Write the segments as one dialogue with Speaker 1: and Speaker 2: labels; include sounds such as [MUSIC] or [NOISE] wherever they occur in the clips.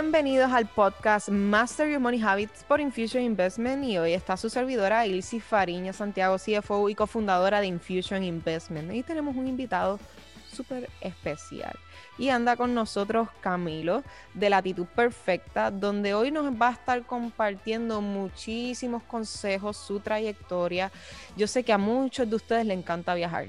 Speaker 1: Bienvenidos al podcast Master Your Money Habits por Infusion Investment y hoy está su servidora Ilse Fariña Santiago, CFO y cofundadora de Infusion Investment. Y tenemos un invitado súper especial. Y anda con nosotros Camilo de Latitud Perfecta, donde hoy nos va a estar compartiendo muchísimos consejos, su trayectoria. Yo sé que a muchos de ustedes les encanta viajar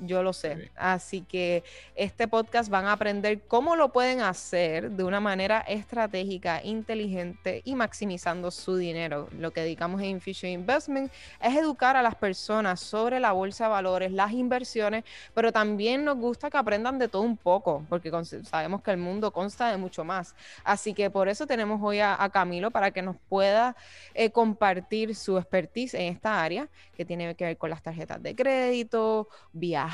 Speaker 1: yo lo sé. Así que este podcast van a aprender cómo lo pueden hacer de una manera estratégica, inteligente y maximizando su dinero. Lo que dedicamos en Infusion Investment es educar a las personas sobre la bolsa de valores, las inversiones, pero también nos gusta que aprendan de todo un poco, porque sabemos que el mundo consta de mucho más. Así que por eso tenemos hoy a, Camilo para que nos pueda eh, compartir su expertise en esta área que tiene que ver con las tarjetas de crédito, viajes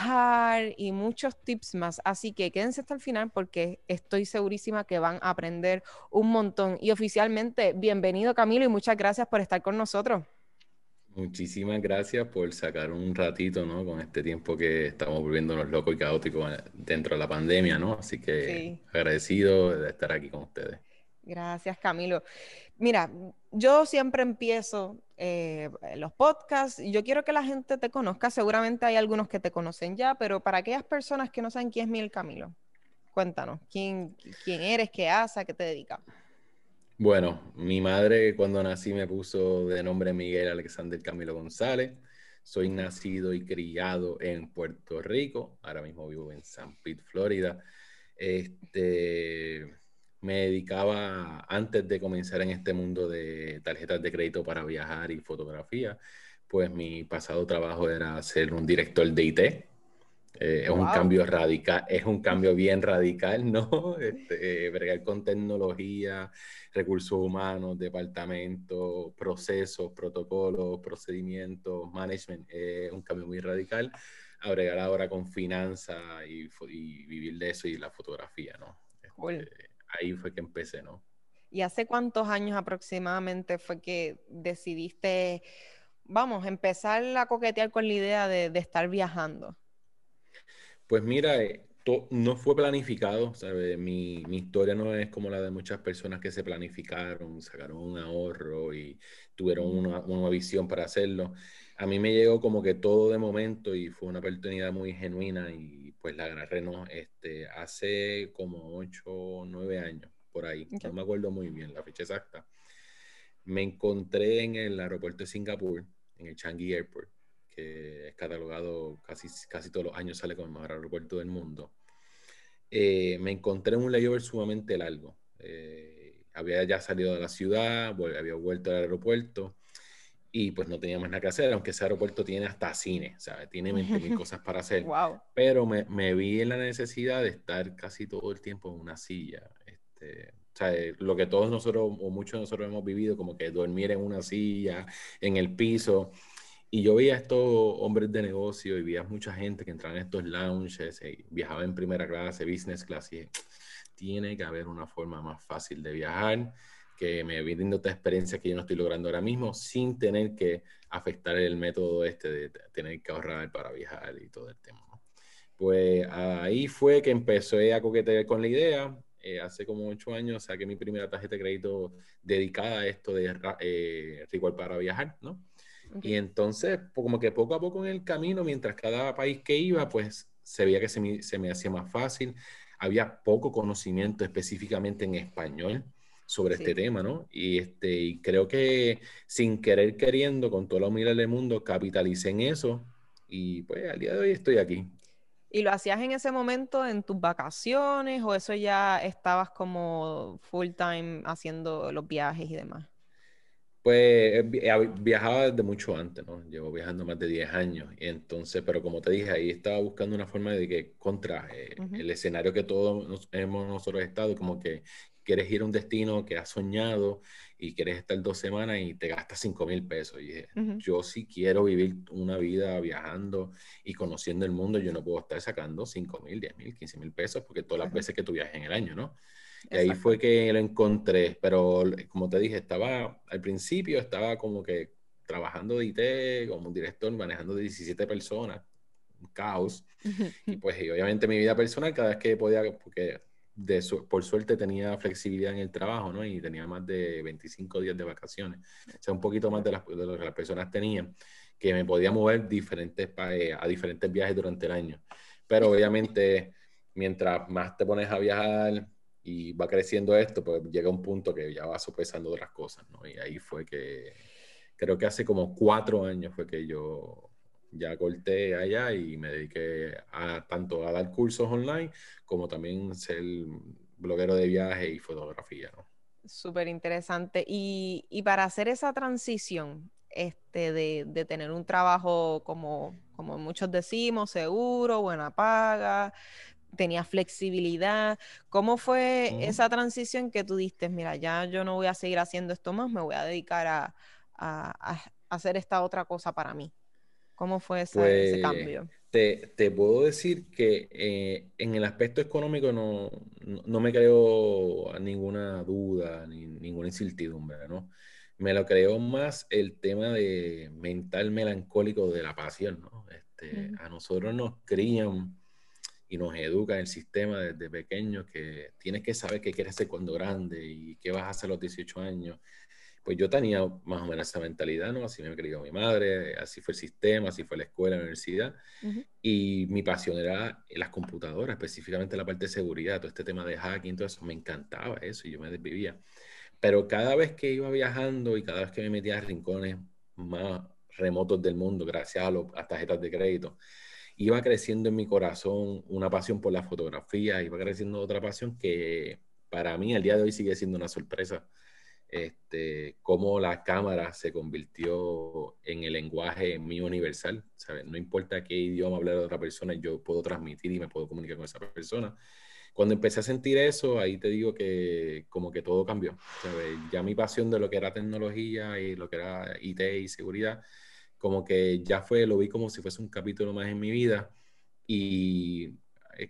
Speaker 1: y muchos tips más. Así que quédense hasta el final porque estoy segurísima que van a aprender un montón. Y oficialmente, bienvenido Camilo y muchas gracias por estar con nosotros.
Speaker 2: Muchísimas gracias por sacar un ratito, ¿no? Con este tiempo que estamos volviéndonos locos y caóticos dentro de la pandemia, ¿no? Así que agradecido de estar aquí con ustedes.
Speaker 1: Gracias, Camilo. Mira, yo siempre empiezo eh, los podcasts. Yo quiero que la gente te conozca. Seguramente hay algunos que te conocen ya, pero para aquellas personas que no saben quién es Miguel Camilo, cuéntanos, ¿quién, quién eres, qué haces, a qué te dedicas?
Speaker 2: Bueno, mi madre cuando nací me puso de nombre Miguel Alexander Camilo González. Soy nacido y criado en Puerto Rico. Ahora mismo vivo en San Pete, Florida. Este me dedicaba antes de comenzar en este mundo de tarjetas de crédito para viajar y fotografía, pues mi pasado trabajo era ser un director de IT. Eh, es un cambio radical, es un cambio bien radical, ¿no? [LAUGHS] Este, bregar con tecnología, recursos humanos, departamentos, procesos, protocolos, procedimientos, management, es un cambio muy radical. A bregar ahora con finanzas y, vivir de eso y la fotografía, ¿no? Este, ahí fue que empecé, ¿no?
Speaker 1: ¿Y hace cuántos años aproximadamente fue que decidiste, vamos, empezar a coquetear con la idea de, estar viajando?
Speaker 2: Pues mira, eh, no fue planificado, ¿sabes? Mi, historia no es como la de muchas personas que se planificaron, sacaron un ahorro y tuvieron una, una, visión para hacerlo. A mí me llegó como que todo de momento y fue una oportunidad muy genuina y pues la agarré, ¿no? Este, hace como 8 o 9 años, por ahí, no me acuerdo muy bien la fecha exacta. Me encontré en el aeropuerto de Singapur, en el Changi Airport, que es catalogado casi, casi todos los años, sale como el mejor aeropuerto del mundo. Eh, me encontré en un layover sumamente largo. Eh, había ya salido de la ciudad, había vuelto al aeropuerto y pues no teníamos nada que hacer, aunque ese aeropuerto tiene hasta cine, ¿sabes? Tiene 20.000 [LAUGHS] cosas para hacer. Pero me, me, vi en la necesidad de estar casi todo el tiempo en una silla. Este, o sea, lo que todos nosotros, o muchos de nosotros hemos vivido, como que dormir en una silla, en el piso. Y yo veía a estos hombres de negocio y veía mucha gente que entraba en estos lounges y viajaba en primera clase, business class, y tiene que haber una forma más fácil de viajar que me brinde otra experiencia que yo no estoy logrando ahora mismo sin tener que afectar el método este de tener que ahorrar para viajar y todo el tema. Pues ahí fue que empecé a coquetear con la idea. Eh, hace como ocho años saqué mi primera tarjeta de crédito dedicada a esto de eh, para viajar, ¿no? Y entonces, como que poco a poco en el camino, mientras cada país que iba, pues se veía que se me, se me hacía más fácil. Había poco conocimiento específicamente en español sobre este tema, ¿no? Y, este, y creo que sin querer queriendo, con toda la humildad del mundo, capitalicé en eso y pues al día de hoy estoy aquí.
Speaker 1: ¿Y lo hacías en ese momento en tus vacaciones o eso ya estabas como full time haciendo los viajes y demás?
Speaker 2: Pues viajaba desde mucho antes, ¿no? Llevo viajando más de 10 años. Y entonces, pero como te dije, ahí estaba buscando una forma de que contra eh, el escenario que todos hemos nosotros estado, como que quieres ir a un destino que has soñado y quieres estar dos semanas y te gastas 5 mil pesos. Y yo sí quiero vivir una vida viajando y conociendo el mundo, yo no puedo estar sacando 5 mil, 10 mil, 15 mil pesos porque todas las veces que tú viajes en el año, ¿no? Y ahí fue que lo encontré, pero como te dije, estaba al principio, estaba como que trabajando de IT, como un director, manejando 17 personas, un caos. Y pues y obviamente mi vida personal, cada vez que podía, porque de por suerte tenía flexibilidad en el trabajo, ¿no? Y tenía más de 25 días de vacaciones. O sea, un poquito más de, las, lo que las personas tenían, que me podía mover eh, a diferentes viajes durante el año. Pero obviamente, mientras más te pones a viajar y va creciendo esto, pues llega un punto que ya va sopesando otras cosas, ¿no? Y ahí fue que, creo que hace como cuatro años fue que yo ya corté allá y me dediqué a tanto a dar cursos online como también ser bloguero de viaje y fotografía, ¿no?
Speaker 1: Súper interesante. Y, y, para hacer esa transición este, de, de, tener un trabajo como, como muchos decimos, seguro, buena paga, tenía flexibilidad. ¿Cómo fue esa transición que tú diste? Mira, ya yo no voy a seguir haciendo esto más, me voy a dedicar a, a, a hacer esta otra cosa para mí. ¿Cómo fue ese, pues, cambio?
Speaker 2: Te, te, puedo decir que eh, en el aspecto económico no, no, me creo ninguna duda ni ninguna incertidumbre, ¿no? Me lo creo más el tema de mental melancólico de la pasión, ¿no? Este, A nosotros nos crían y nos educan el sistema desde pequeños que tienes que saber qué quieres hacer cuando grande y qué vas a hacer a los 18 años pues yo tenía más o menos esa mentalidad, ¿no? Así me crió mi madre, así fue el sistema, así fue la escuela, la universidad. Y mi pasión era las computadoras, específicamente la parte de seguridad, todo este tema de hacking, todo eso, me encantaba eso y yo me desvivía. Pero cada vez que iba viajando y cada vez que me metía a rincones más remotos del mundo, gracias a, las tarjetas de crédito, iba creciendo en mi corazón una pasión por la fotografía, iba creciendo otra pasión que para mí al día de hoy sigue siendo una sorpresa este, cómo la cámara se convirtió en el lenguaje mío universal, ¿sabes? No importa qué idioma hablar de otra persona, yo puedo transmitir y me puedo comunicar con esa persona. Cuando empecé a sentir eso, ahí te digo que como que todo cambió, ¿sabes? Ya mi pasión de lo que era tecnología y lo que era IT y seguridad, como que ya fue, lo vi como si fuese un capítulo más en mi vida y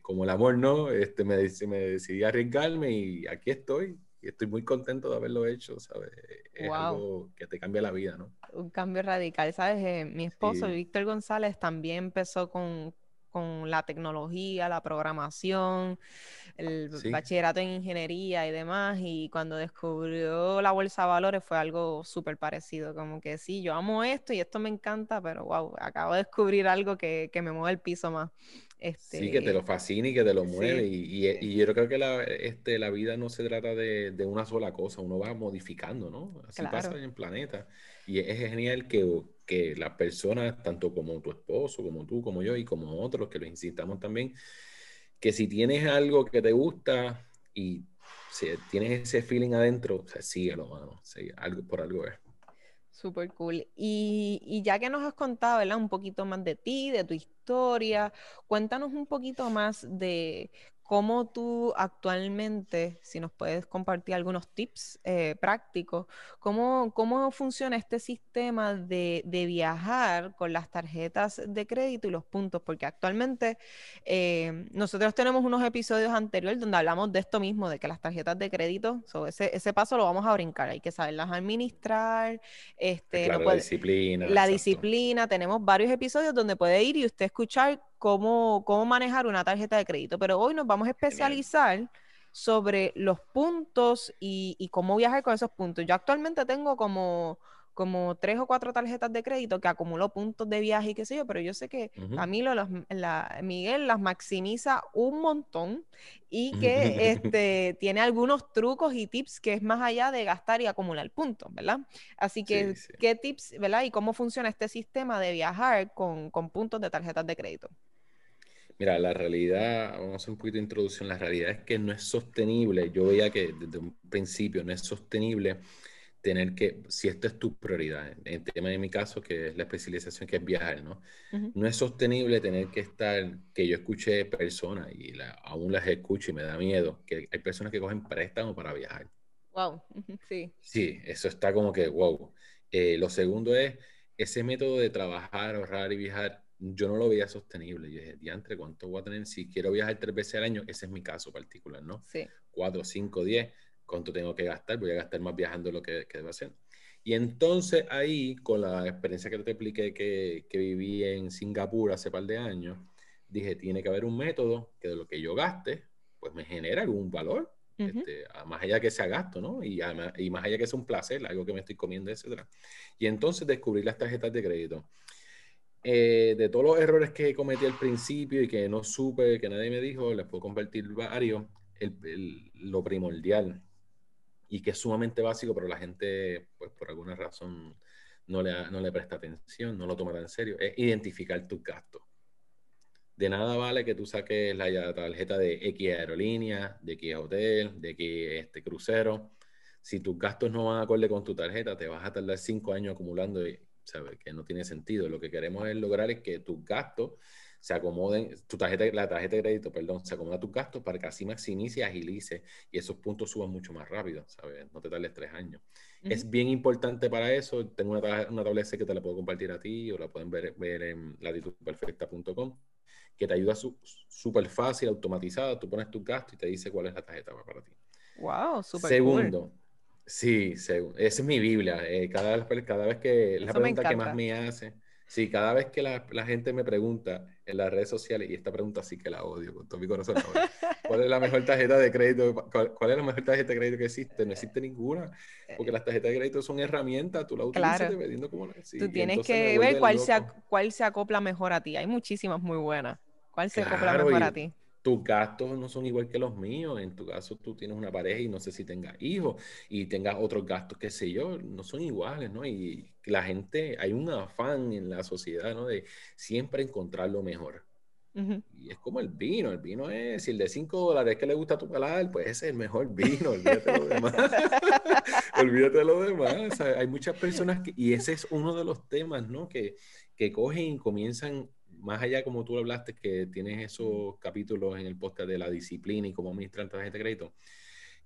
Speaker 2: como el amor, ¿no? Este, me, me decidí arriesgarme y aquí estoy estoy muy contento de haberlo hecho, ¿sabes? Es algo que te cambia la vida, ¿no?
Speaker 1: Un cambio radical, ¿sabes? Eh, mi esposo, Víctor González, también empezó con, con la tecnología, la programación, el bachillerato en ingeniería y demás, y cuando descubrió la bolsa de valores fue algo súper parecido, como que sí, yo amo esto y esto me encanta, pero wow, acabo de descubrir algo que, que me mueve el piso más.
Speaker 2: Este, sí, que te lo fascina y que te lo mueve. y, y, yo creo que la, este, la vida no se trata de, de, una sola cosa, uno va modificando, ¿no? Así pasa en el planeta. Y es genial que, que las personas, tanto como tu esposo, como tú, como yo y como otros, que lo insistamos también, que si tienes algo que te gusta y si tienes ese feeling adentro, o sea, síguelo, mano. algo, por algo es.
Speaker 1: Súper cool. Y, y, ya que nos has contado, ¿verdad? Un poquito más de ti, de tu historia, cuéntanos un poquito más de cómo tú actualmente, si nos puedes compartir algunos tips eh, prácticos, cómo, cómo funciona este sistema de, de, viajar con las tarjetas de crédito y los puntos, porque actualmente eh, nosotros tenemos unos episodios anteriores donde hablamos de esto mismo, de que las tarjetas de crédito, ese, ese paso lo vamos a brincar, hay que saberlas administrar, este,
Speaker 2: la disciplina.
Speaker 1: La disciplina, tenemos varios episodios donde puede ir y usted escuchar cómo, cómo manejar una tarjeta de crédito, pero hoy nos vamos a especializar sobre los puntos y, y, cómo viajar con esos puntos. Yo actualmente tengo como, como tres o cuatro tarjetas de crédito que acumulo puntos de viaje y qué sé yo, pero yo sé que Camilo, la, Miguel las maximiza un montón y que [LAUGHS] este, tiene algunos trucos y tips que es más allá de gastar y acumular puntos, ¿verdad? Así que, ¿qué tips, ¿verdad? Y cómo funciona este sistema de viajar con, con puntos de tarjetas de crédito.
Speaker 2: Mira, la realidad, vamos a hacer un poquito de introducción, la realidad es que no es sostenible, yo veía que desde un principio no es sostenible tener que, si esto es tu prioridad, en el tema de mi caso, que es la especialización, que es viajar, ¿no? No es sostenible tener que estar, que yo escuché personas y aún las escucho y me da miedo, que hay personas que cogen préstamo para viajar.
Speaker 1: Wow, sí.
Speaker 2: Sí, eso está como que, wow. Eh, lo segundo es, ese método de trabajar, ahorrar y viajar yo no lo veía sostenible. Yo dije, diantre, ¿cuánto voy a tener? Si quiero viajar tres veces al año, ese es mi caso particular, ¿no?
Speaker 1: Sí.
Speaker 2: Cuatro, cinco, diez, ¿cuánto tengo que gastar? Voy a gastar más viajando lo que, que debo hacer. Y entonces ahí, con la experiencia que te expliqué que, que viví en Singapur hace par de años, dije, tiene que haber un método que de lo que yo gaste, pues me genera algún valor. Este, más allá que sea gasto, ¿no? Y, y más allá que sea un placer, algo que me estoy comiendo, etcétera. Y entonces descubrir las tarjetas de crédito. Eh, de todos los errores que cometí al principio y que no supe, que nadie me dijo, les puedo compartir varios. lo primordial y que es sumamente básico, pero la gente, pues por alguna razón, no le, no le presta atención, no lo toma tan serio, es identificar tus gastos. De nada vale que tú saques la tarjeta de X aerolínea, de X hotel, de X este, crucero. Si tus gastos no van acorde con tu tarjeta, te vas a tardar cinco años acumulando sabes que no tiene sentido. Lo que queremos es lograr es que tus gastos se acomoden, tu tarjeta, la tarjeta de crédito, perdón, se acomoda a tus gastos para que así maximice y agilice y esos puntos suban mucho más rápido, ¿sabes? No te tardes tres años. Es bien importante para eso. Tengo una, una tabla que te la puedo compartir a ti o la pueden ver, ver en latitudperfecta.com que te ayuda súper fácil, automatizada. Tú pones tu gasto y te dice cuál es la tarjeta para ti.
Speaker 1: Wow, súper
Speaker 2: Segundo, sí, esa es mi Biblia. Eh, cada, vez, cada vez que la pregunta que más me hace, sí, cada vez que la, la, gente me pregunta en las redes sociales, y esta pregunta sí que la odio con todo mi corazón, ¿cuál es la mejor tarjeta de crédito? ¿Cuál, es la mejor tarjeta de crédito que existe? No existe ninguna, porque las tarjetas de crédito son herramientas, tú la utilizas
Speaker 1: claro.
Speaker 2: dependiendo cómo
Speaker 1: sí, Tú tienes que ver cuál se, cuál se acopla mejor a ti. Hay muchísimas muy buenas. ¿Cuál se claro, mejor a ti?
Speaker 2: Tus gastos no son igual que los míos. En tu caso, tú tienes una pareja y no sé si tengas hijos y tengas otros gastos, qué sé yo, no son iguales, ¿no? Y la gente, hay un afán en la sociedad, ¿no? De siempre encontrar lo mejor. Y es como el vino, el vino es, si el de 5 dólares que le gusta a tu paladar, pues ese es el mejor vino, olvídate de lo demás. [LAUGHS] olvídate de lo demás. hay muchas personas que, y ese es uno de los temas, ¿no? Que, que cogen y comienzan más allá como tú hablaste, que tienes esos capítulos en el podcast de la disciplina y cómo administrar tarjeta de crédito,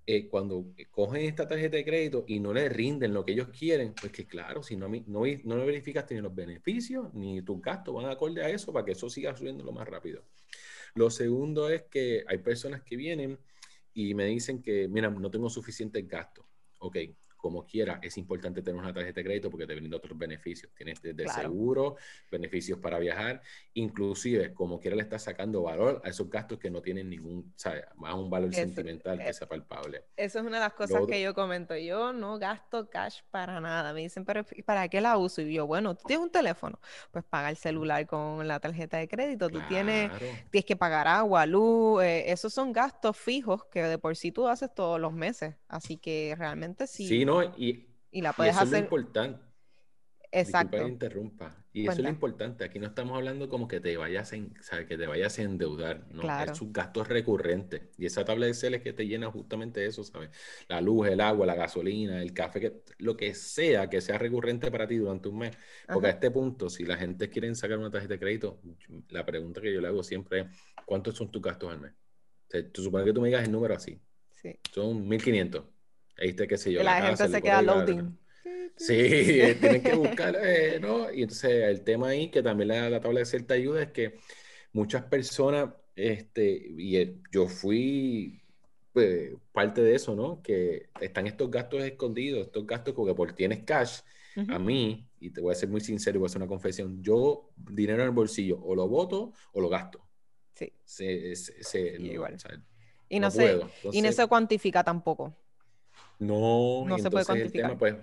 Speaker 2: eh, cuando cogen esta tarjeta de crédito y no le rinden lo que ellos quieren, pues que claro, si no, no, no verificaste ni los beneficios ni tus gastos van acorde a eso para que eso siga subiendo lo más rápido. Lo segundo es que hay personas que vienen y me dicen que, mira, no tengo suficientes gastos. Ok, como quiera, es importante tener una tarjeta de crédito porque te brinda otros beneficios. Tienes desde seguro, beneficios para viajar, inclusive como quiera le estás sacando valor a esos gastos que no tienen ningún, ¿sabes? Más un valor sentimental que sea palpable.
Speaker 1: Eso es una de las cosas que yo comento. Yo no gasto cash para nada. Me dicen, pero ¿para qué la uso? Y yo, bueno, tú tienes un teléfono, pues paga el celular con la tarjeta de crédito. Tú tienes, tienes que pagar agua, luz. Eh, esos son gastos fijos que de por sí tú haces todos los meses. Así que realmente sí.
Speaker 2: Sí, y, la puedes eso hacer. Es lo importante. Exacto. Disculpa que interrumpa. Y eso es lo importante. Aquí no estamos hablando como que te vayas, en, que te vayas a endeudar. ¿no? Claro. Es un gasto recurrente. Y esa tabla de Excel es que te llena justamente eso, ¿sabes? La luz, el agua, la gasolina, el café, que, lo que sea que sea recurrente para ti durante un mes. Porque a este punto, si la gente quiere sacar una tarjeta de crédito, la pregunta que yo le hago siempre es, ¿cuántos son tus gastos al mes? O tú supones que tú me digas el número así. Sí. Son 1500 Está, qué sé yo.
Speaker 1: La, gente se queda loading.
Speaker 2: Sí, [LAUGHS] tienen que buscar, eh, ¿no? Y entonces el tema ahí, que también la, la tabla de cierta ayuda, es que muchas personas, este, y eh, yo fui pues, parte de eso, ¿no? Que están estos gastos escondidos, estos gastos porque por tienes cash, a mí, y te voy a ser muy sincero y voy a hacer una confesión, yo dinero en el bolsillo o lo voto o lo gasto.
Speaker 1: Sí.
Speaker 2: Se, se,
Speaker 1: igual. y no, se, y no se cuantifica tampoco.
Speaker 2: No, no se puede cuantificar. pues,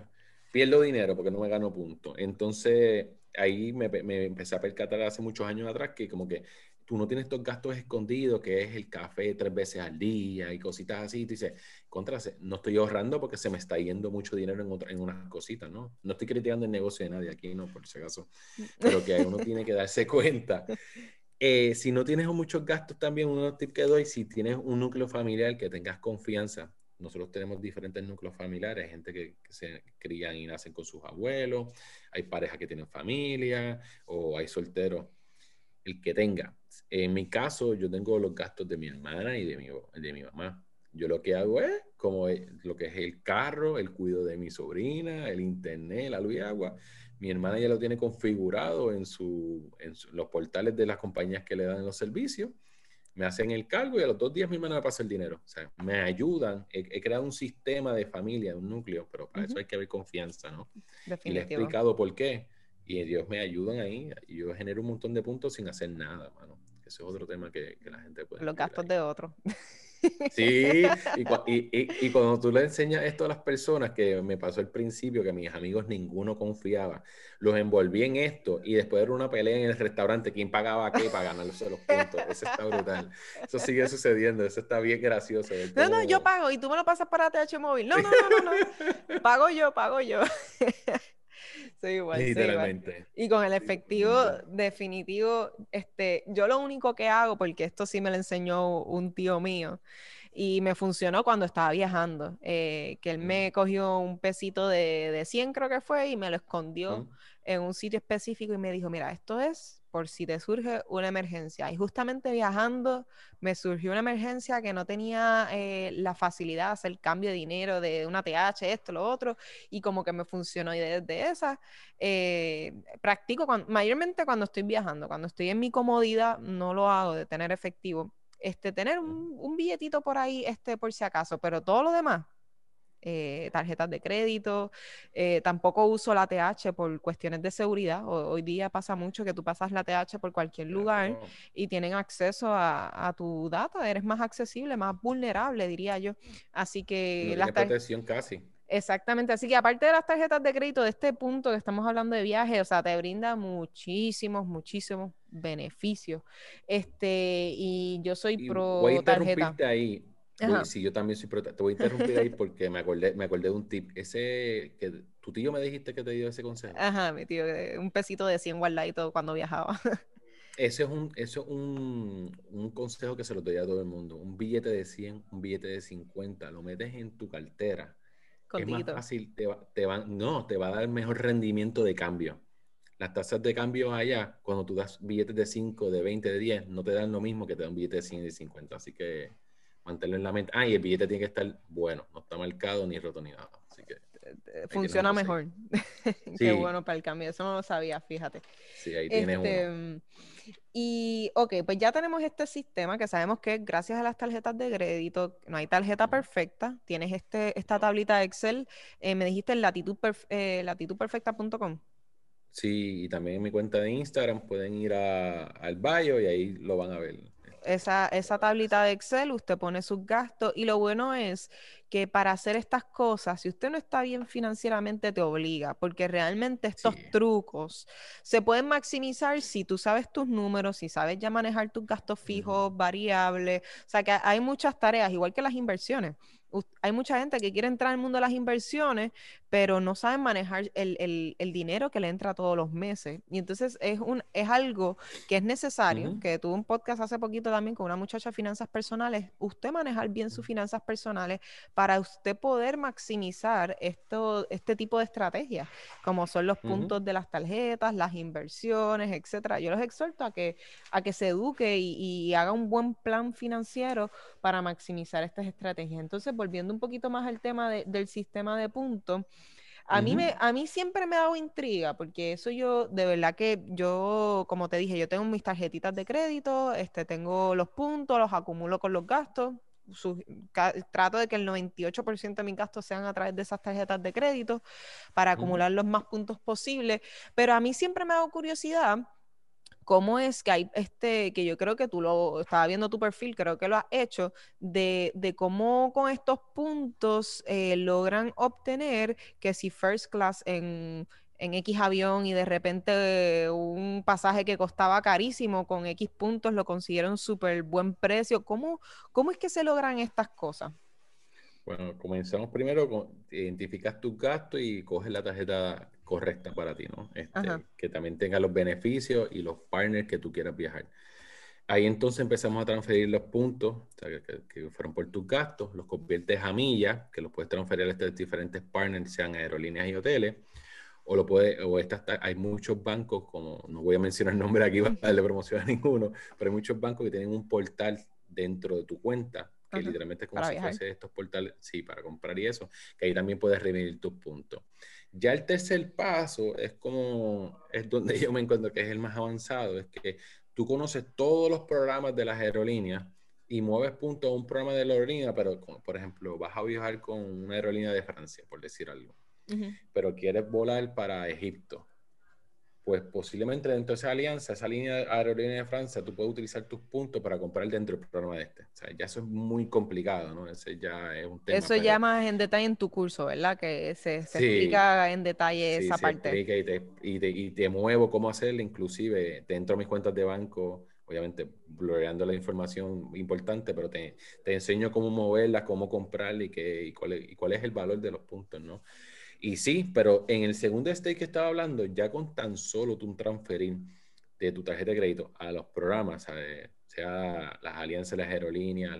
Speaker 2: pierdo dinero porque no me gano puntos. Entonces, ahí me, me, empecé a percatar hace muchos años atrás que como que tú no tienes estos gastos escondidos, que es el café tres veces al día y cositas así. Tú dices, contra, no estoy ahorrando porque se me está yendo mucho dinero en, otra, en unas cositas, ¿no? No estoy criticando el negocio de nadie aquí, no, por si acaso. [LAUGHS] Pero que uno tiene que darse cuenta. Eh, si no tienes muchos gastos también, uno tip que doy, si tienes un núcleo familiar que tengas confianza, nosotros tenemos diferentes núcleos familiares, hay gente que, se crían y nacen con sus abuelos, hay parejas que tienen familia o hay solteros, el que tenga. En mi caso, yo tengo los gastos de mi hermana y de mi, de mi mamá. Yo lo que hago es, como lo que es el carro, el cuido de mi sobrina, el internet, la luz y agua. Mi hermana ya lo tiene configurado en, su, en los portales de las compañías que le dan los servicios me hacen el cargo y a los dos días mi hermana me pasa el dinero. O sea, me ayudan. He, creado un sistema de familia, un núcleo, pero para eso hay que haber confianza, ¿no? Y le he explicado por qué. Y Dios me ayudan ahí. Y yo genero un montón de puntos sin hacer nada, mano. Ese es otro tema que, la gente puede.
Speaker 1: Los gastos de otro.
Speaker 2: Sí, y, cuando tú le enseñas esto a las personas, que me pasó al principio, que mis amigos ninguno confiaba, los envolví en esto y después era una pelea en el restaurante, quién pagaba qué para ganarse los puntos. Eso está brutal. Eso sigue sucediendo, eso está bien gracioso.
Speaker 1: No, no, yo pago y tú me lo pasas para TH móvil. No, no, no, no, no. [LAUGHS] Pago yo, pago yo. [LAUGHS] Soy igual. Literalmente. Y con el efectivo definitivo, este, yo lo único que hago, porque esto sí me lo enseñó un tío mío, y me funcionó cuando estaba viajando, eh, que él me cogió un pesito de, de 100 creo que fue y me lo escondió en un sitio específico y me dijo, mira, esto es por si te surge una emergencia. Y justamente viajando me surgió una emergencia que no tenía eh, la facilidad de hacer cambio de dinero de una TH, esto, lo otro, y como que me funcionó. Y desde esa, eh, practico mayormente cuando estoy viajando, cuando estoy en mi comodidad, no lo hago de tener efectivo. Este, tener un, un billetito por ahí, este, por si acaso, pero todo lo demás, eh, tarjetas de crédito. Eh, tampoco uso la TH por cuestiones de seguridad. hoy día pasa mucho que tú pasas la TH por cualquier lugar y tienen acceso a, tu data. Eres más accesible, más vulnerable, diría yo. Así que...
Speaker 2: la protección casi.
Speaker 1: Exactamente, así que aparte de las tarjetas de crédito, de este punto que estamos hablando de viaje, o sea, te brinda muchísimos, muchísimos beneficios. Este, y yo soy pro tarjeta.
Speaker 2: ahí sí, yo también soy Te voy a interrumpir ahí porque me acordé, me acordé de un tip. Ese que tu tío me dijiste que te dio ese consejo.
Speaker 1: Ajá, mi tío, un pesito de 100 guardadito cuando viajaba. [LAUGHS]
Speaker 2: Ese es, un, eso es un, un, consejo que se lo doy a todo el mundo. Un billete de 100, un billete de 50, lo metes en tu cartera. Es más fácil, te va, te va, no, te va a dar mejor rendimiento de cambio. Las tasas de cambio allá, cuando tú das billetes de 5, de 20, de 10, no te dan lo mismo que te da un billete de 100 y de 50. Así que mantenerlo en la mente. Ah, y el billete tiene que estar bueno, no está marcado ni roto ni nada. Así que.
Speaker 1: Funciona mejor. [LAUGHS] Qué bueno para el cambio. Eso no lo sabía, fíjate.
Speaker 2: Sí, ahí tienes uno. Este,
Speaker 1: y, ok, pues ya tenemos este sistema que sabemos que gracias a las tarjetas de crédito, no hay tarjeta perfecta. Tienes este, esta tablita de Excel. Eh, me dijiste latitud, eh, latitudperfecta.com.
Speaker 2: Sí, y también en mi cuenta de Instagram pueden ir al bio y ahí lo van a ver
Speaker 1: esa, esa tablita de Excel, usted pone sus gastos y lo bueno es que para hacer estas cosas, si usted no está bien financieramente, te obliga, porque realmente estos trucos se pueden maximizar si tú sabes tus números, si sabes ya manejar tus gastos fijos, variables, o sea que hay muchas tareas, igual que las inversiones. Hay mucha gente que quiere entrar al mundo de las inversiones, pero no saben manejar el, dinero que le entra todos los meses. Y entonces es, un, es algo que es necesario, que tuve un podcast hace poquito también con una muchacha de finanzas personales, usted manejar bien sus finanzas personales para usted poder maximizar esto, este tipo de estrategias, como son los puntos de las tarjetas, las inversiones, etcétera. Yo los exhorto a que, a que se eduque y, y haga un buen plan financiero para maximizar estas estrategias. Entonces, volviendo un poquito más al tema del sistema de puntos, a, mí me, a mí siempre me ha dado intriga, porque eso yo, de verdad que yo, como te dije, yo tengo mis tarjetitas de crédito, este, tengo los puntos, los acumulo con los gastos, trato de que el 98% de mis gastos sean a través de esas tarjetas de crédito para acumular los más puntos posibles, pero a mí siempre me ha dado curiosidad cómo es que hay este, que yo creo que tú lo estaba viendo tu perfil, creo que lo has hecho, de, cómo con estos puntos eh, logran obtener que si first class en, en X avión y de repente un pasaje que costaba carísimo con X puntos lo consiguieron súper buen precio. ¿Cómo, ¿Cómo es que se logran estas cosas?
Speaker 2: Bueno, comenzamos primero con identificas tus gastos y coges la tarjeta correcta para ti, ¿no? Este, que también tenga los beneficios y los partners que tú quieras viajar. Ahí entonces empezamos a transferir los puntos que, fueron por tus gastos, los conviertes a millas, que los puedes transferir a estos diferentes partners, sean aerolíneas y hoteles, o lo puede, o estas, hay muchos bancos, como no voy a mencionar el nombre aquí [LAUGHS] para darle promoción a ninguno, pero hay muchos bancos que tienen un portal dentro de tu cuenta que literalmente es como si fuese estos portales, sí, para comprar y eso, que ahí también puedes revivir tus puntos. Ya el tercer paso es como, es donde yo me encuentro que es el más avanzado, es que tú conoces todos los programas de las aerolíneas y mueves puntos a un programa de la aerolínea, pero por ejemplo, vas a viajar con una aerolínea de Francia, por decir algo, pero quieres volar para Egipto pues posiblemente dentro de esa alianza, esa línea aerolínea de Francia, tú puedes utilizar tus puntos para comprar dentro del programa de este. O sea, ya eso es muy complicado, ¿no? Ese ya es un tema.
Speaker 1: Eso ya más en detalle en tu curso, ¿verdad? Que se, se explica en detalle esa parte.
Speaker 2: y te, y, te, y te muevo cómo hacerlo, inclusive dentro de mis cuentas de banco, obviamente blurreando la información importante, pero te, te enseño cómo moverla, cómo comprarla y, qué, y, cuál es, y cuál es el valor de los puntos, ¿no? Y sí, pero en el segundo stake que estaba hablando, ya con tan solo tú transferir de tu tarjeta de crédito a los programas, sea las alianzas, las aerolíneas,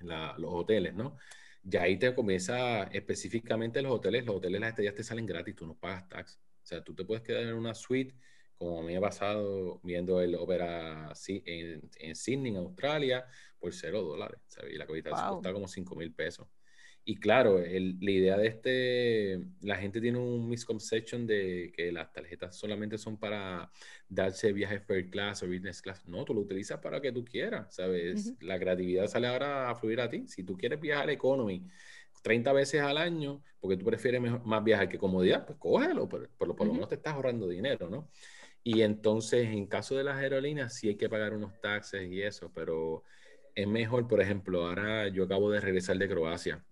Speaker 2: los hoteles, ¿no? Ya ahí te comienza específicamente los hoteles, los hoteles, las estrellas te salen gratis, tú no pagas tax. O sea, tú te puedes quedar en una suite, como a mí me ha pasado viendo el Opera en, en Sydney, en Australia, por cero dólares. ¿sabes? Y la cobita wow. cuesta como cinco mil pesos. Y claro, la idea de este, la gente tiene un misconception de que las tarjetas solamente son para darse viajes first class o business class. No, tú lo utilizas para que tú quieras, ¿sabes? La creatividad sale ahora a fluir a ti. Si tú quieres viajar economy 30 veces al año, porque tú prefieres más viajar que comodidad, pues cógelo, por, por, lo menos te estás ahorrando dinero, ¿no? Y entonces, en caso de las aerolíneas, sí hay que pagar unos taxes y eso, pero es mejor, por ejemplo, ahora yo acabo de regresar de Croacia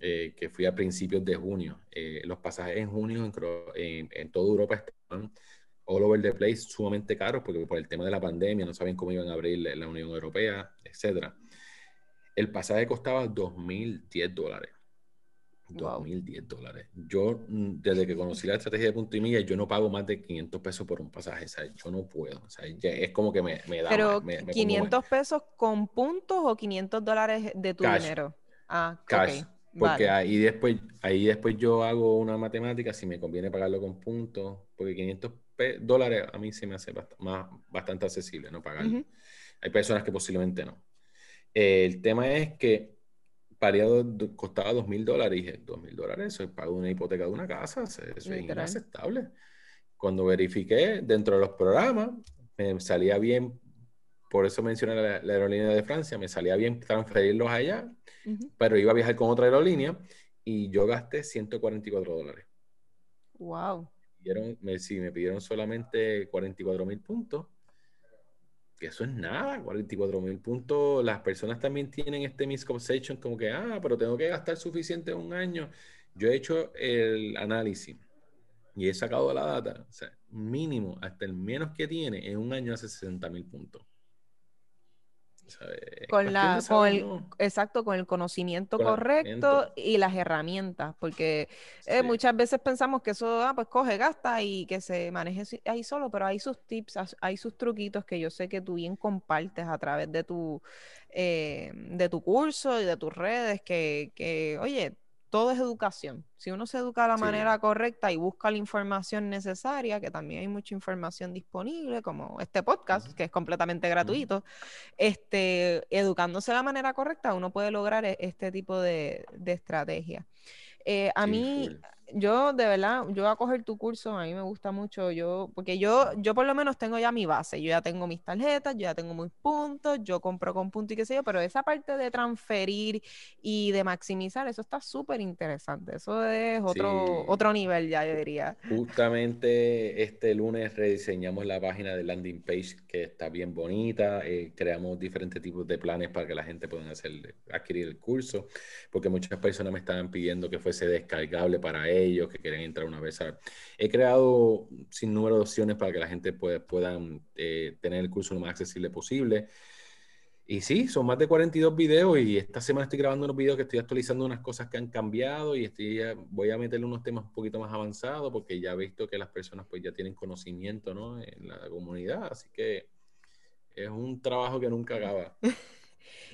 Speaker 2: eh, que fui a principios de junio. Eh, los pasajes en junio en, en, toda Europa estaban all over the place, sumamente caros, porque por el tema de la pandemia no sabían cómo iban a abrir la, Unión Europea, etc. El pasaje costaba 2.010 dólares. 2.010 dólares. Yo, mm, desde que conocí la estrategia de punto y milla, yo no pago más de 500 pesos por un pasaje. O sea, yo no puedo. O sea, es como que me, me da.
Speaker 1: Pero, 500 pesos con puntos o 500 dólares de tu dinero? Ah,
Speaker 2: Cash. Porque ahí, después, ahí después yo hago una matemática si me conviene pagarlo con puntos, porque 500 dólares a mí se me hace más, bastante accesible, ¿no? Pagarlo. Hay personas que posiblemente no. el tema es que pareado costaba 2 mil dólares y dije, 2 mil dólares, eso es pago una hipoteca de una casa, eso es inaceptable. Cuando verifiqué dentro de los programas, me salía bien, por eso mencioné la, la aerolínea de Francia, me salía bien transferirlos allá pero iba a viajar con otra aerolínea y yo gasté 144 dólares.
Speaker 1: Wow.
Speaker 2: Me, sí, me pidieron solamente 44 mil puntos. Que eso es nada, 44 mil puntos. Las personas también tienen este misconception como que, ah, pero tengo que gastar suficiente un año. Yo he hecho el análisis y he sacado la data. O sea, mínimo, hasta el menos que tiene, en un año hace 60 mil puntos.
Speaker 1: Con la, con el, exacto, con el conocimiento correcto y las herramientas, porque eh, muchas veces pensamos que eso, ah, pues coge, gasta y que se maneje ahí solo, pero hay sus tips, hay sus truquitos que yo sé que tú bien compartes a través de tu, eh, de tu curso y de tus redes, que, que oye, todo es educación. Si uno se educa de la manera correcta y busca la información necesaria, que también hay mucha información disponible, como este podcast, que es completamente gratuito, este, educándose de la manera correcta, uno puede lograr e, este tipo de, de estrategia. Eh, a mí, yo de verdad, yo voy a coger tu curso, a mí me gusta mucho, yo, porque yo, yo por lo menos tengo ya mi base, yo ya tengo mis tarjetas, yo ya tengo mis puntos, yo compro con puntos y qué sé yo, pero esa parte de transferir y de maximizar, eso está súper interesante, eso es otro, otro nivel ya, yo diría.
Speaker 2: Justamente este lunes rediseñamos la página de landing page que está bien bonita, eh, creamos diferentes tipos de planes para que la gente pueda hacer, adquirir el curso, porque muchas personas me estaban pidiendo que fuese descargable para ellos ellos que quieren entrar una vez. He creado sin número de opciones para que la gente pueda, puedan eh, tener el curso lo más accesible posible. Y sí, son más de 42 videos y esta semana estoy grabando unos videos que estoy actualizando unas cosas que han cambiado y estoy, voy a meterle unos temas un poquito más avanzados porque ya he visto que las personas pues ya tienen conocimiento ¿no? en la comunidad, así que es un trabajo que nunca acaba. [LAUGHS]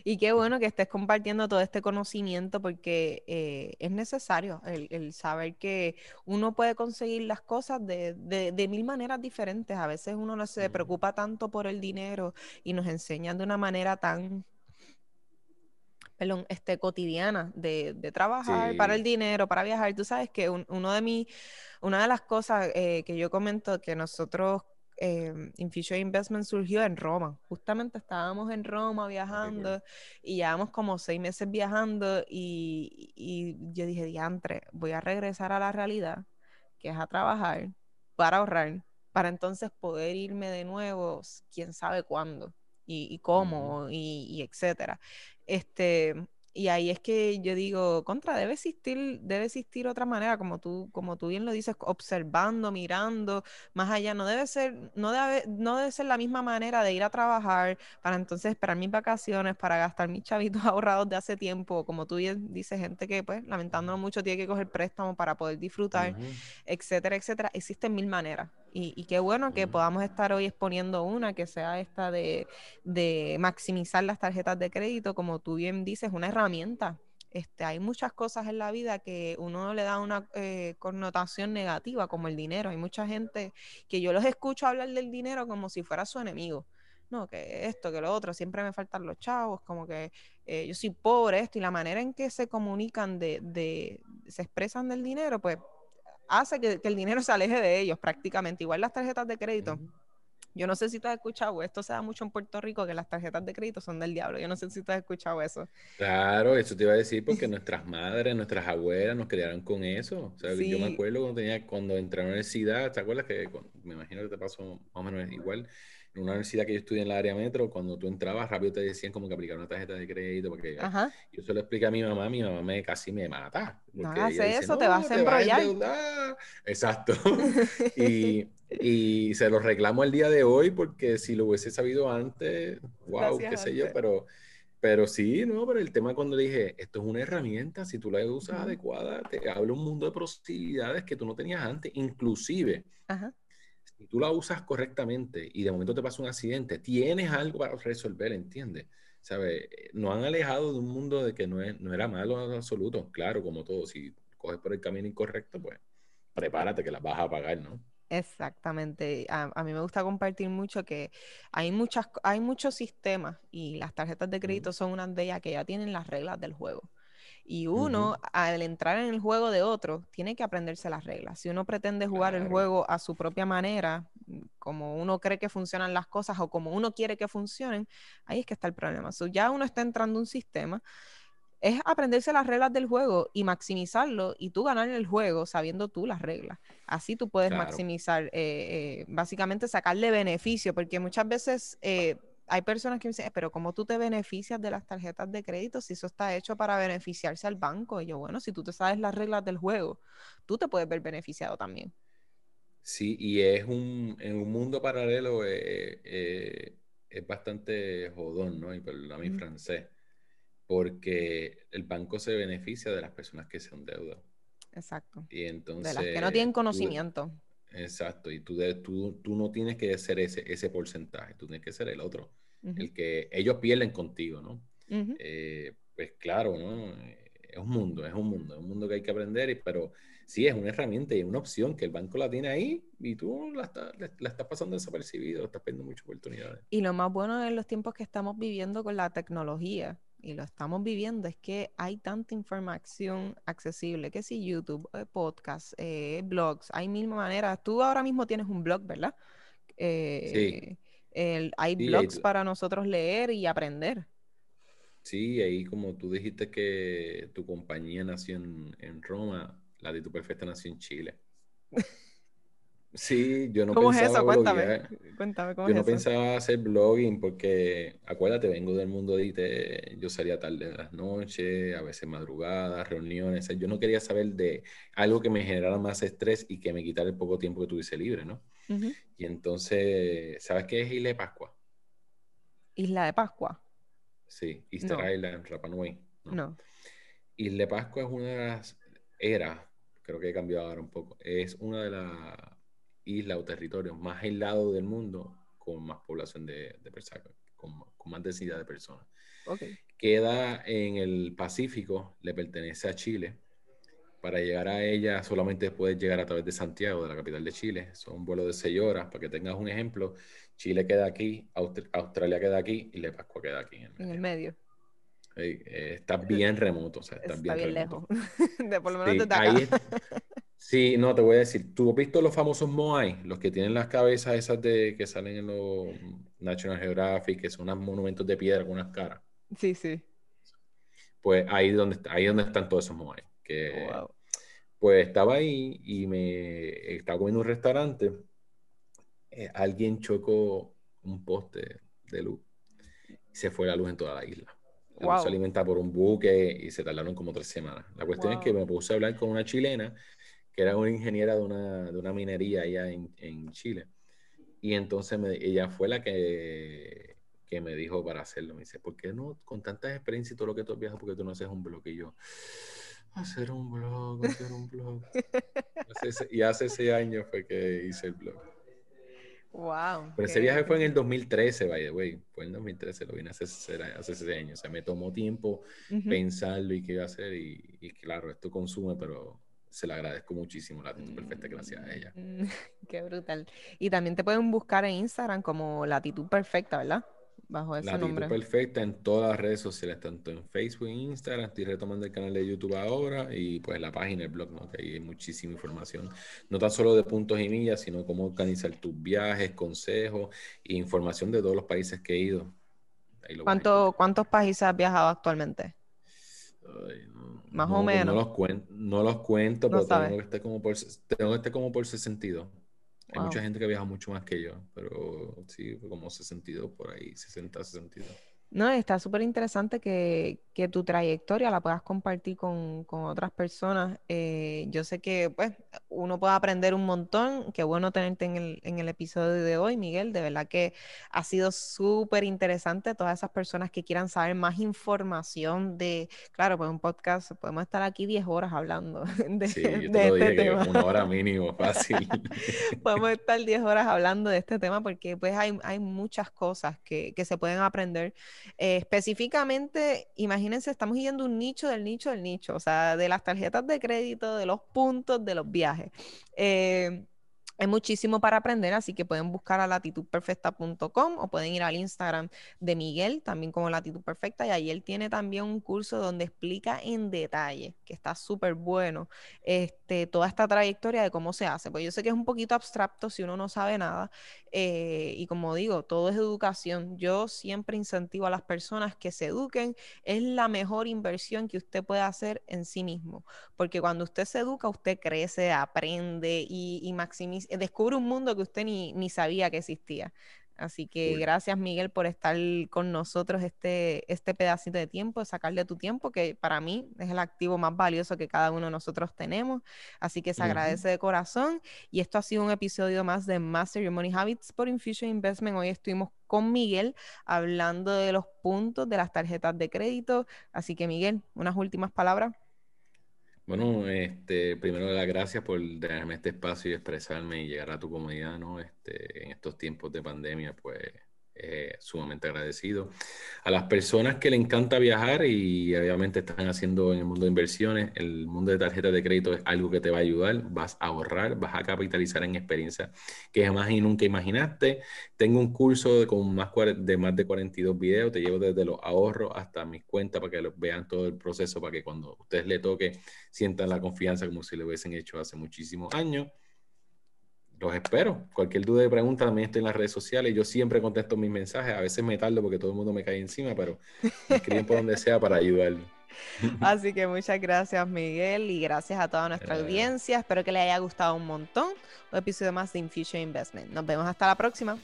Speaker 1: Y qué bueno que estés compartiendo todo este conocimiento porque eh, es necesario el, saber que uno puede conseguir las cosas de, de, mil maneras diferentes. A veces uno no se preocupa tanto por el dinero y nos enseñan de una manera tan perdón, este, cotidiana de, de trabajar para el dinero, para viajar. Tú sabes que uno de mis, una de las cosas eh, que yo comento que nosotros eh, Infusion Investment surgió en Roma. Justamente estábamos en Roma viajando y llevamos como seis meses viajando y, y yo dije, diantre, voy a regresar a la realidad, que es a trabajar para ahorrar, para entonces poder irme de nuevo, quién sabe cuándo y, cómo y, y, etcétera. Este, y ahí es que yo digo, contra, debe existir, debe existir otra manera, como tú, como tú bien lo dices, observando, mirando, más allá. No debe ser, no debe, no debe ser la misma manera de ir a trabajar para entonces esperar mis vacaciones, para gastar mis chavitos [LAUGHS] ahorrados de hace tiempo. Como tú bien dices, gente que, pues, lamentándolo mucho, tiene que coger préstamo para poder disfrutar, etcétera, etcétera. Existen mil maneras. Y, qué bueno que podamos estar hoy exponiendo una que sea esta de, de maximizar las tarjetas de crédito, como tú bien dices, una herramienta. Este, hay muchas cosas en la vida que uno le da una eh, connotación negativa, como el dinero. Hay mucha gente que yo los escucho hablar del dinero como si fuera su enemigo. No, que esto, que lo otro, siempre me faltan los chavos, como que eh, yo soy pobre, esto, y la manera en que se comunican, de, de, se expresan del dinero, pues hace que, el dinero se aleje de ellos prácticamente. Igual las tarjetas de crédito. Yo no sé si tú has escuchado, esto se da mucho en Puerto Rico, que las tarjetas de crédito son del diablo. Yo no sé si tú has escuchado eso.
Speaker 2: Claro, eso te iba a decir porque nuestras madres, nuestras abuelas nos criaron con eso. O sea, yo me acuerdo cuando, tenía, cuando entré a la universidad, ¿te acuerdas que me imagino que te pasó más o menos igual? En una universidad que yo estudié en la área metro, cuando tú entrabas rápido te decían como que aplicar una tarjeta de crédito, porque yo se lo expliqué a mi mamá, mi mamá me casi me mata.
Speaker 1: No hace eso, te vas a embrollar.
Speaker 2: Exacto. [LAUGHS] y, y, se lo reclamo el día de hoy, porque si lo hubiese sabido antes, wow, qué sé yo, pero... Pero sí, no, pero el tema cuando dije, esto es una herramienta, si tú la usas adecuada, te habla un mundo de posibilidades que tú no tenías antes, inclusive. Ajá si tú la usas correctamente y de momento te pasa un accidente, tienes algo para resolver, ¿entiendes? ¿Sabe? Nos han alejado de un mundo de que no, es, no era malo en absoluto. Claro, como todo, si coges por el camino incorrecto, pues prepárate que las vas a pagar, ¿no?
Speaker 1: Exactamente. A, a, mí me gusta compartir mucho que hay muchas, hay muchos sistemas y las tarjetas de crédito son una de ellas que ya tienen las reglas del juego. Y uno, al entrar en el juego de otro, tiene que aprenderse las reglas. Si uno pretende jugar el juego a su propia manera, como uno cree que funcionan las cosas o como uno quiere que funcionen, ahí es que está el problema. So, ya uno está entrando en un sistema, es aprenderse las reglas del juego y maximizarlo y tú ganar el juego sabiendo tú las reglas. Así tú puedes maximizar, eh, eh, básicamente sacarle beneficio, porque muchas veces... Eh, hay personas que me dicen, pero ¿cómo tú te beneficias de las tarjetas de crédito si eso está hecho para beneficiarse al banco? Y yo, bueno, si tú te sabes las reglas del juego, tú te puedes ver beneficiado también.
Speaker 2: Sí, y es un, en un mundo paralelo eh, eh, es bastante jodón, ¿no? Y perdón mi francés, porque el banco se beneficia de las personas que se endeudan.
Speaker 1: Exacto.
Speaker 2: Y entonces...
Speaker 1: De las que no tienen conocimiento.
Speaker 2: Exacto, y tú, tú, tú no tienes que ser ese, ese porcentaje, tú tienes que ser el otro, el que ellos pierden contigo, ¿no? Eh, pues claro, ¿no? Es un mundo, es un mundo, es un mundo que hay que aprender, pero sí es una herramienta y es una opción que el banco la tiene ahí y tú la, la estás pasando desapercibido, estás perdiendo muchas oportunidades.
Speaker 1: Y lo más bueno en los tiempos que estamos viviendo con la tecnología, y lo estamos viviendo, es que hay tanta información accesible, que si YouTube, eh, podcast, eh, blogs, hay mil maneras. Tú ahora mismo tienes un blog, ¿verdad?
Speaker 2: sí.
Speaker 1: Eh, hay blogs para nosotros leer y aprender.
Speaker 2: Sí, ahí como tú dijiste que tu compañía nació en, en Roma, la de tu perfecta nació en Chile. [LAUGHS] Sí, yo no
Speaker 1: ¿Cómo
Speaker 2: pensaba
Speaker 1: es eso? Cuéntame. Cuéntame ¿cómo
Speaker 2: yo
Speaker 1: no
Speaker 2: pensaba hacer blogging porque, acuérdate, vengo del mundo de IT, yo salía tarde de las noches, a veces madrugadas, reuniones, yo no quería saber de algo que me generara más estrés y que me quitara el poco tiempo que tuviese libre, ¿no? Y entonces, ¿sabes qué es Isla de Pascua?
Speaker 1: Isla de Pascua.
Speaker 2: Sí, Easter Island, Rapa Nui.
Speaker 1: ¿no? no.
Speaker 2: Isla de Pascua es una de las, era, creo que he cambiado ahora un poco, es una de las isla o territorio más aislado del mundo con más población de, personas, con, más densidad de personas. Queda en el Pacífico, le pertenece a Chile. Para llegar a ella solamente puedes llegar a través de Santiago, de la capital de Chile. Son un vuelo de seis horas. Para que tengas un ejemplo, Chile queda aquí, Australia queda aquí y Le Pascua queda aquí.
Speaker 1: En el medio.
Speaker 2: Eh, está bien remoto. O sea, está, bien,
Speaker 1: lejos. [LAUGHS] de por lo menos ahí, [LAUGHS]
Speaker 2: Sí, no, te voy a decir, ¿tú has visto los famosos Moai? Los que tienen las cabezas esas de que salen en los National Geographic, que son unos monumentos de piedra con unas caras.
Speaker 1: Sí, sí.
Speaker 2: Pues ahí donde ahí donde están todos esos Moai. Que, Pues estaba ahí y me estaba comiendo en un restaurante. Eh, alguien chocó un poste de luz y se fue la luz en toda la isla. La se alimenta por un buque y se tardaron como tres semanas. La cuestión es que me puse a hablar con una chilena que era una ingeniera de una, de una minería allá en, en Chile. Y entonces ella fue la que, que, me dijo para hacerlo. Me dice, ¿por qué no, con tantas experiencias y todo lo que tú viajas, por qué tú no haces un blog? Y yo, hacer un blog, hacer un blog. [LAUGHS] y hace ese año fue que hice el blog.
Speaker 1: Wow.
Speaker 2: Pero ese viaje fue en el 2013, by the way. Fue en el 2013, lo vine hace, hace ese año. O sea, me tomó tiempo pensarlo y qué iba a hacer. Y, y, claro, esto consume, pero se le agradezco muchísimo la actitud perfecta gracias a ella.
Speaker 1: Mm, [LAUGHS] qué brutal. Y también te pueden buscar en Instagram como Latitud Perfecta, ¿verdad? bajo ese
Speaker 2: Latitud
Speaker 1: nombre.
Speaker 2: Perfecta en todas las redes sociales, tanto en Facebook e Instagram. Estoy retomando el canal de YouTube ahora y pues la página, el blog, ¿no? que ahí hay muchísima información. No tan solo de puntos y millas, sino cómo organizar tus viajes, consejos e información de todos los países que he ido.
Speaker 1: ¿Cuánto, ¿Cuántos países has viajado actualmente? Más o menos.
Speaker 2: No los, cuento, no los cuento, pero tengo que, estar como por, tengo que estar como por ese sentido. Hay mucha gente que viaja mucho más que yo, pero sí, como 62 por ahí, 60, 62.
Speaker 1: No, está súper interesante que, que, tu trayectoria la puedas compartir con, con otras personas. Eh, yo sé que pues uno puede aprender un montón. Qué bueno tenerte en el, en el episodio de hoy, Miguel. De verdad que ha sido súper interesante. Todas esas personas que quieran saber más información de, claro, pues un podcast, podemos estar aquí 10 horas hablando [LAUGHS] de,
Speaker 2: sí, yo te lo este dije tema. Que una hora [LAUGHS] mínimo, fácil. [LAUGHS]
Speaker 1: podemos estar 10 horas hablando de este tema porque pues hay, hay muchas cosas que, que se pueden aprender eh, específicamente, imagínense, estamos yendo un nicho del nicho del nicho, o sea, de las tarjetas de crédito, de los puntos, de los viajes. Eh, hay muchísimo para aprender, así que pueden buscar a latitudperfecta.com o pueden ir al Instagram de Miguel, también como Latitud Perfecta, y ahí él tiene también un curso donde explica en detalle, que está súper bueno, este, toda esta trayectoria de cómo se hace. Pues yo sé que es un poquito abstracto si uno no sabe nada, eh, y como digo, todo es educación. Yo siempre incentivo a las personas que se eduquen, es la mejor inversión que usted puede hacer en sí mismo, porque cuando usted se educa, usted crece, aprende y, maximiza descubre un mundo que usted ni, ni sabía que existía. Así que gracias Miguel por estar con nosotros este, este pedacito de tiempo, sacarle tu tiempo, que para mí es el activo más valioso que cada uno de nosotros tenemos. Así que se agradece de corazón. Y esto ha sido un episodio más de Master Your Money Habits por Infusion Investment. Hoy estuvimos con Miguel hablando de los puntos de las tarjetas de crédito. Así que Miguel, unas últimas palabras.
Speaker 2: Bueno, este, primero las gracias por darme este espacio y expresarme y llegar a tu comunidad, ¿no? Este, en estos tiempos de pandemia, pues eh, sumamente agradecido. A las personas que le encanta viajar y obviamente están haciendo en el mundo de inversiones, el mundo de tarjetas de crédito es algo que te va a ayudar, vas a ahorrar, vas a capitalizar en experiencias que jamás y nunca imaginaste. Tengo un curso de, con más de más de 42 videos, te llevo desde los ahorros hasta mis cuentas para que vean todo el proceso, para que cuando ustedes le toque sientan la confianza como si lo hubiesen hecho hace muchísimos años los espero. Cualquier duda y pregunta también estoy en las redes sociales. Yo siempre contesto mis mensajes. A veces me tardo porque todo el mundo me cae encima, pero me escriben por donde sea para ayudarle. [LAUGHS]
Speaker 1: Así que muchas gracias, Miguel, y gracias a toda nuestra audiencia. Espero que les haya gustado un montón. Un episodio más de Infusion Investment. Nos vemos hasta la próxima.